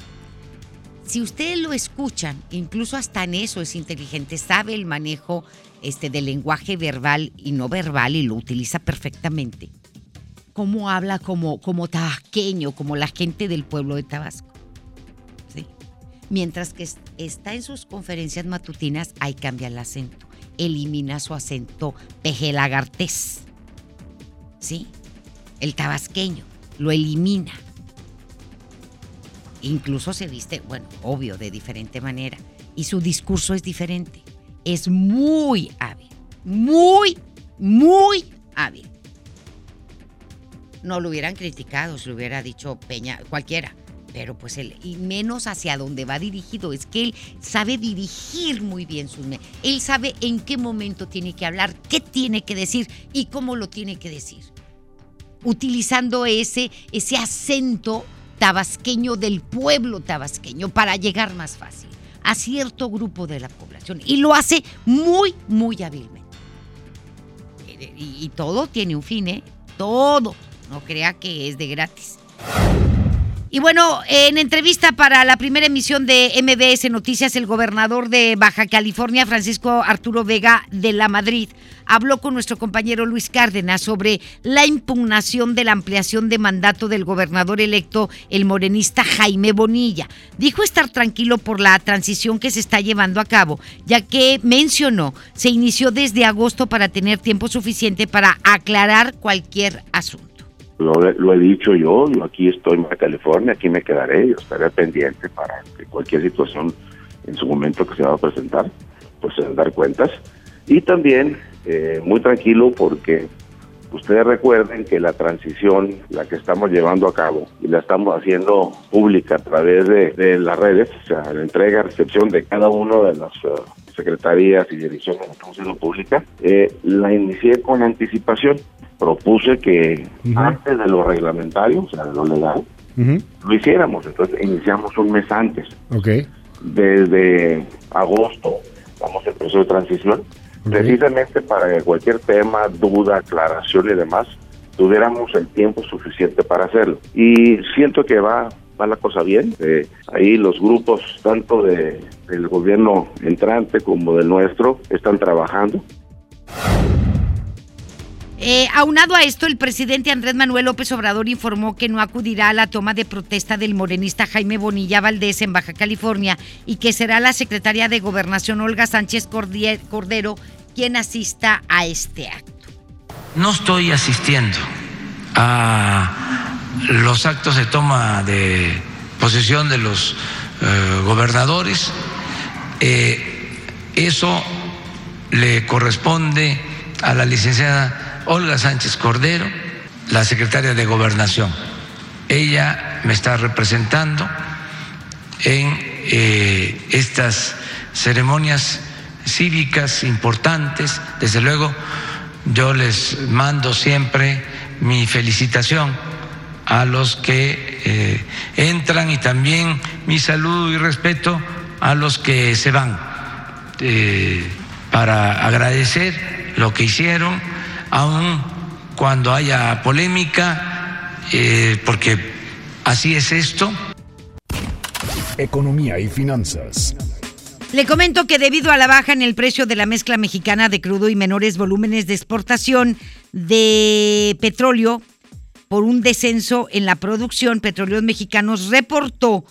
[SPEAKER 1] Si ustedes lo escuchan, incluso hasta en eso es inteligente, sabe el manejo este, del lenguaje verbal y no verbal y lo utiliza perfectamente. Cómo habla como, como tabasqueño, como la gente del pueblo de Tabasco. ¿Sí? Mientras que está en sus conferencias matutinas, ahí cambia el acento. Elimina su acento pejelagartés. ¿Sí? El tabasqueño lo elimina. Incluso se viste, bueno, obvio, de diferente manera. Y su discurso es diferente. Es muy hábil. Muy, muy hábil. No lo hubieran criticado si lo hubiera dicho Peña, cualquiera. Pero pues él, y menos hacia dónde va dirigido, es que él sabe dirigir muy bien sus... Él sabe en qué momento tiene que hablar, qué tiene que decir y cómo lo tiene que decir. Utilizando ese, ese acento tabasqueño del pueblo tabasqueño para llegar más fácil a cierto grupo de la población. Y lo hace muy, muy hábilmente. Y, todo tiene un fin, ¿eh? Todo. No crea que es de gratis. Y bueno, en entrevista para la primera emisión de MBS Noticias, el gobernador de Baja California, Francisco Arturo Vega de la Madrid, habló con nuestro compañero Luis Cárdenas sobre la impugnación de la ampliación de mandato del gobernador electo, el morenista Jaime Bonilla. Dijo estar tranquilo por la transición que se está llevando a cabo, ya que mencionó se inició desde agosto para tener tiempo suficiente para aclarar cualquier asunto.
[SPEAKER 27] Lo, he dicho yo, yo aquí estoy en California, aquí me quedaré, yo estaré pendiente para que cualquier situación en su momento que se va a presentar, pues se dar cuentas. Y también eh, muy tranquilo porque ustedes recuerden que la transición, la que estamos llevando a cabo y la estamos haciendo pública a través de, las redes, o sea, la entrega, recepción de cada uno de las eh, secretarías y direcciones de la Función Pública, eh, la inicié con anticipación propuse que antes de lo reglamentario, o sea, de lo legal, lo hiciéramos. Entonces iniciamos un mes antes.
[SPEAKER 2] Okay.
[SPEAKER 27] Desde agosto vamos en proceso de transición, precisamente para que cualquier tema, duda, aclaración y demás, tuviéramos el tiempo suficiente para hacerlo. Y siento que va va la cosa bien. Eh, ahí los grupos, tanto de, del gobierno entrante como del nuestro, están trabajando.
[SPEAKER 1] Eh, aunado a esto, el presidente Andrés Manuel López Obrador informó que no acudirá a la toma de protesta del morenista Jaime Bonilla Valdés en Baja California y que será la secretaria de Gobernación Olga Sánchez Cordero quien asista a este acto.
[SPEAKER 28] No estoy asistiendo a los actos de toma de posesión de los eh, gobernadores. Eh, eso le corresponde a la licenciada Olga Sánchez Cordero, la secretaria de Gobernación. Ella me está representando en eh, estas ceremonias cívicas importantes. Desde luego, yo les mando siempre mi felicitación a los que eh, entran y también mi saludo y respeto a los que se van, eh, para agradecer lo que hicieron aun cuando haya polémica, eh, porque así es esto.
[SPEAKER 2] Economía y finanzas.
[SPEAKER 1] Le comento que debido a la baja en el precio de la mezcla mexicana de crudo y menores volúmenes de exportación de petróleo, por un descenso en la producción, Petróleos Mexicanos reportó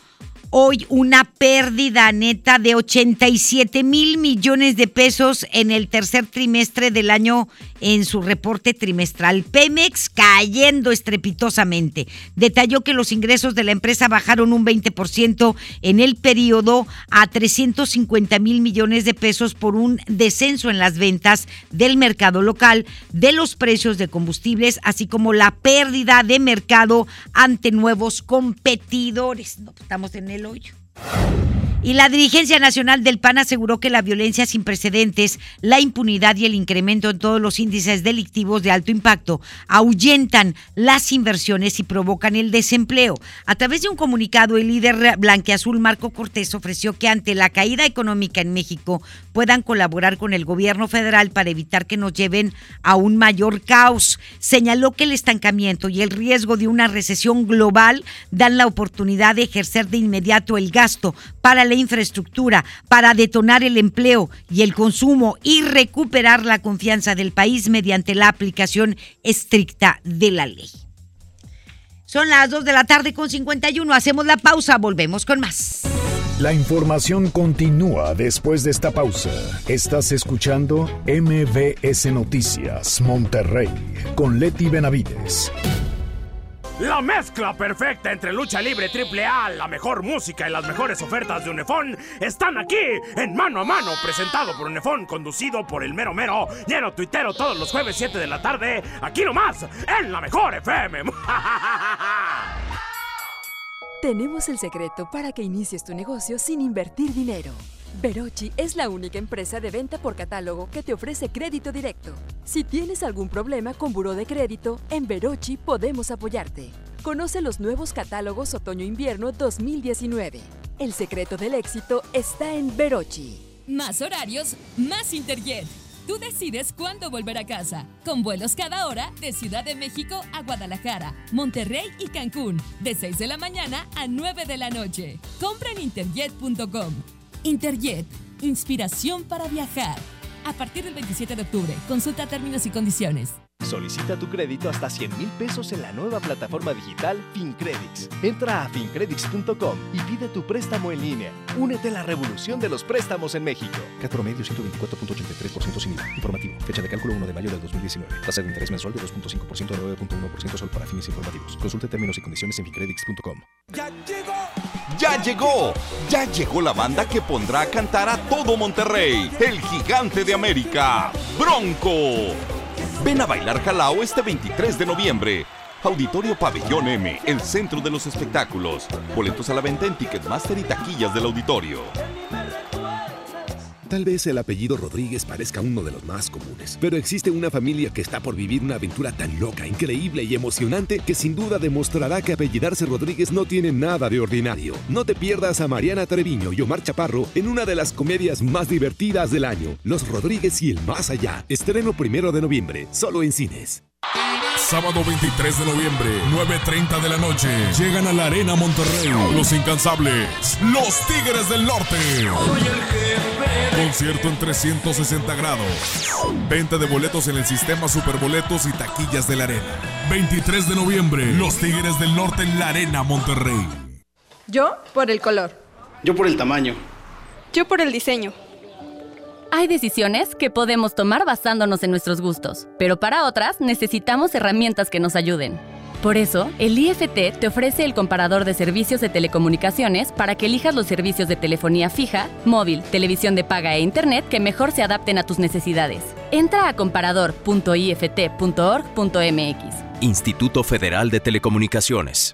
[SPEAKER 1] hoy una pérdida neta de 87 mil millones de pesos en el tercer trimestre del año en su reporte trimestral. Pemex cayendo estrepitosamente. Detalló que los ingresos de la empresa bajaron un 20% en el periodo a 350 mil millones de pesos por un descenso en las ventas del mercado local, de los precios de combustibles, así como la pérdida de mercado ante nuevos competidores. No, estamos en el noite. Y la dirigencia nacional del PAN aseguró que la violencia sin precedentes, la impunidad y el incremento en todos los índices delictivos de alto impacto ahuyentan las inversiones y provocan el desempleo. A través de un comunicado, el líder blanqueazul Marco Cortés ofreció que ante la caída económica en México puedan colaborar con el gobierno federal para evitar que nos lleven a un mayor caos. Señaló que el estancamiento y el riesgo de una recesión global dan la oportunidad de ejercer de inmediato el gasto para la infraestructura, para detonar el empleo y el consumo y recuperar la confianza del país mediante la aplicación estricta de la ley. Son las 2 de la tarde con 51. Hacemos la pausa. Volvemos con más.
[SPEAKER 2] La información continúa después de esta pausa. Estás escuchando MBS Noticias Monterrey con Leti Benavides.
[SPEAKER 29] La mezcla perfecta entre lucha libre triple A, la mejor música y las mejores ofertas de Unefón están aquí en Mano a Mano, presentado por Unefón, conducido por el mero mero, lleno tuitero todos los jueves 7 de la tarde, aquí nomás, en la mejor FM. [LAUGHS]
[SPEAKER 30] Tenemos el secreto para que inicies tu negocio sin invertir dinero. Verochi es la única empresa de venta por catálogo que te ofrece crédito directo. Si tienes algún problema con buró de crédito, en Verochi podemos apoyarte. Conoce los nuevos catálogos Otoño-Invierno 2019. El secreto del éxito está en Verochi.
[SPEAKER 31] Más horarios, más Interjet. Tú decides cuándo volver a casa, con vuelos cada hora de Ciudad de México a Guadalajara, Monterrey y Cancún, de 6 de la mañana a 9 de la noche. Compra en interjet.com. Interjet, inspiración para viajar. A partir del 27 de octubre, consulta términos y condiciones.
[SPEAKER 32] Solicita tu crédito hasta 100 mil pesos en la nueva plataforma digital FinCredits. Entra a fincredits.com y pide tu préstamo en línea. Únete a la revolución de los préstamos en México.
[SPEAKER 33] CAT promedio 124.83% sin IVA. Informativo. Fecha de cálculo 1 de mayo del 2019. Tasa de interés mensual de 2.5% a 9.1% sol para fines informativos. Consulte términos y condiciones en fincredits.com.
[SPEAKER 34] ¡Ya llegó! ¡Ya llegó! Ya llegó la banda que pondrá a cantar a todo Monterrey. El gigante de América. Bronco. Ven a bailar Jalao este 23 de noviembre. Auditorio Pabellón M, el centro de los espectáculos. Boletos a la venta en Ticketmaster y taquillas del auditorio.
[SPEAKER 35] Tal vez el apellido Rodríguez parezca uno de los más comunes, pero existe una familia que está por vivir una aventura tan loca, increíble y emocionante que sin duda demostrará que apellidarse Rodríguez no tiene nada de ordinario. No te pierdas a Mariana Treviño y Omar Chaparro en una de las comedias más divertidas del año, Los Rodríguez y el Más Allá. Estreno primero de noviembre, solo en cines.
[SPEAKER 36] Sábado 23 de noviembre, 9.30 de la noche. Llegan a la Arena Monterrey. Los incansables. Los Tigres del Norte. Concierto en 360 grados. Venta de boletos en el sistema Superboletos y taquillas de la Arena. 23 de noviembre, Los Tigres del Norte en la Arena Monterrey.
[SPEAKER 37] Yo por el color.
[SPEAKER 38] Yo por el tamaño.
[SPEAKER 37] Yo por el diseño.
[SPEAKER 31] Hay decisiones que podemos tomar basándonos en nuestros gustos, pero para otras necesitamos herramientas que nos ayuden. Por eso, el IFT te ofrece el comparador de servicios de telecomunicaciones para que elijas los servicios de telefonía fija, móvil, televisión de paga e internet que mejor se adapten a tus necesidades. Entra a comparador.ift.org.mx.
[SPEAKER 39] Instituto Federal de Telecomunicaciones.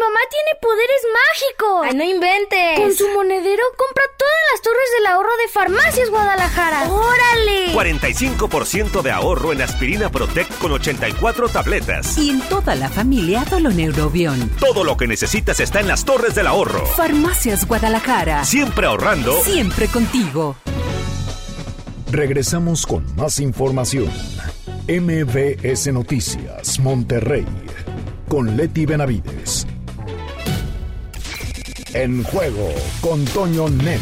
[SPEAKER 40] Mamá tiene poderes mágicos!
[SPEAKER 41] ¡Ay, no inventes!
[SPEAKER 40] Con su monedero compra todas las torres del ahorro de Farmacias Guadalajara. ¡Órale!
[SPEAKER 34] 45% de ahorro en aspirina Protect con 84 tabletas.
[SPEAKER 42] Y en toda la familia Doloneurobión.
[SPEAKER 34] Todo lo que necesitas está en las torres del ahorro.
[SPEAKER 42] Farmacias Guadalajara.
[SPEAKER 34] Siempre ahorrando.
[SPEAKER 42] Siempre contigo.
[SPEAKER 2] Regresamos con más información. MBS Noticias, Monterrey, con Leti Benavides. En juego con Toño Net.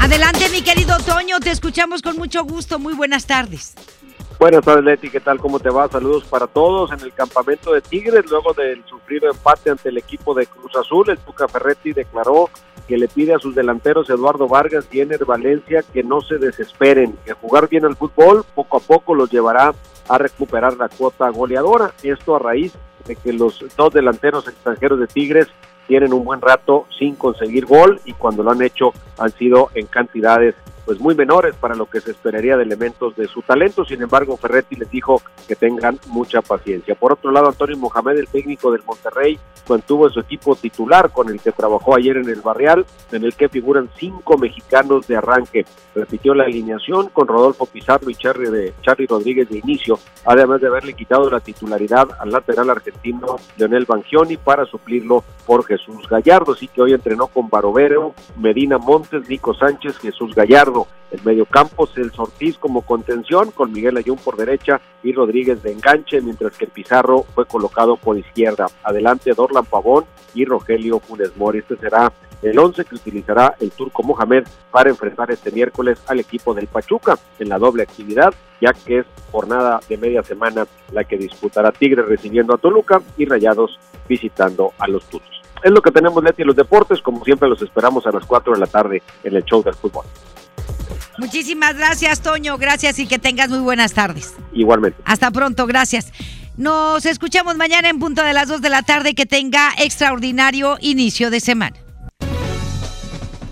[SPEAKER 1] Adelante, mi querido Toño, te escuchamos con mucho gusto. Muy buenas tardes.
[SPEAKER 43] Buenas tardes, Leti. ¿Qué tal? ¿Cómo te va? Saludos para todos en el campamento de Tigres. Luego del sufrido empate ante el equipo de Cruz Azul, el Tuca Ferretti declaró que le pide a sus delanteros Eduardo Vargas y Ener Valencia que no se desesperen, que jugar bien al fútbol poco a poco los llevará a recuperar la cuota goleadora. Esto a raíz de que los dos delanteros extranjeros de Tigres tienen un buen rato sin conseguir gol y cuando lo han hecho han sido en cantidades pues muy menores para lo que se esperaría de elementos de su talento. Sin embargo, Ferretti les dijo que tengan mucha paciencia. Por otro lado, Antonio Mohamed, el técnico del Monterrey, mantuvo su equipo titular con el que trabajó ayer en el Barrial, en el que figuran cinco mexicanos de arranque. Repitió la alineación con Rodolfo Pizarro y Charlie, de, Charlie Rodríguez de inicio, además de haberle quitado la titularidad al lateral argentino Leonel Bangioni para suplirlo por Jesús Gallardo. Así que hoy entrenó con Barovero, Medina Montes, Nico Sánchez, Jesús Gallardo. El mediocampo, Celso Ortiz como contención, con Miguel Ayun por derecha y Rodríguez de enganche, mientras que Pizarro fue colocado por izquierda. Adelante Dorlan Pavón y Rogelio Funes Mori. Este será el 11 que utilizará el turco Mohamed para enfrentar este miércoles al equipo del Pachuca en la doble actividad, ya que es jornada de media semana la que disputará Tigres recibiendo a Toluca y Rayados visitando a los Tuzos. Es lo que tenemos, Leti, en los deportes. Como siempre, los esperamos a las 4 de la tarde en el show del fútbol.
[SPEAKER 1] Muchísimas gracias, Toño. Gracias y que tengas muy buenas tardes.
[SPEAKER 43] Igualmente.
[SPEAKER 1] Hasta pronto, gracias. Nos escuchamos mañana en punto de las 2 de la tarde. Que tenga extraordinario inicio de semana.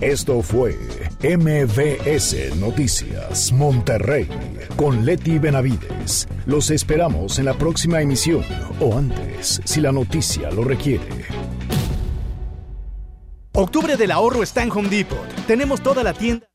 [SPEAKER 2] Esto fue MVS Noticias Monterrey con Leti Benavides. Los esperamos en la próxima emisión o antes, si la noticia lo requiere.
[SPEAKER 35] Octubre del ahorro está en Home Depot. Tenemos toda la tienda.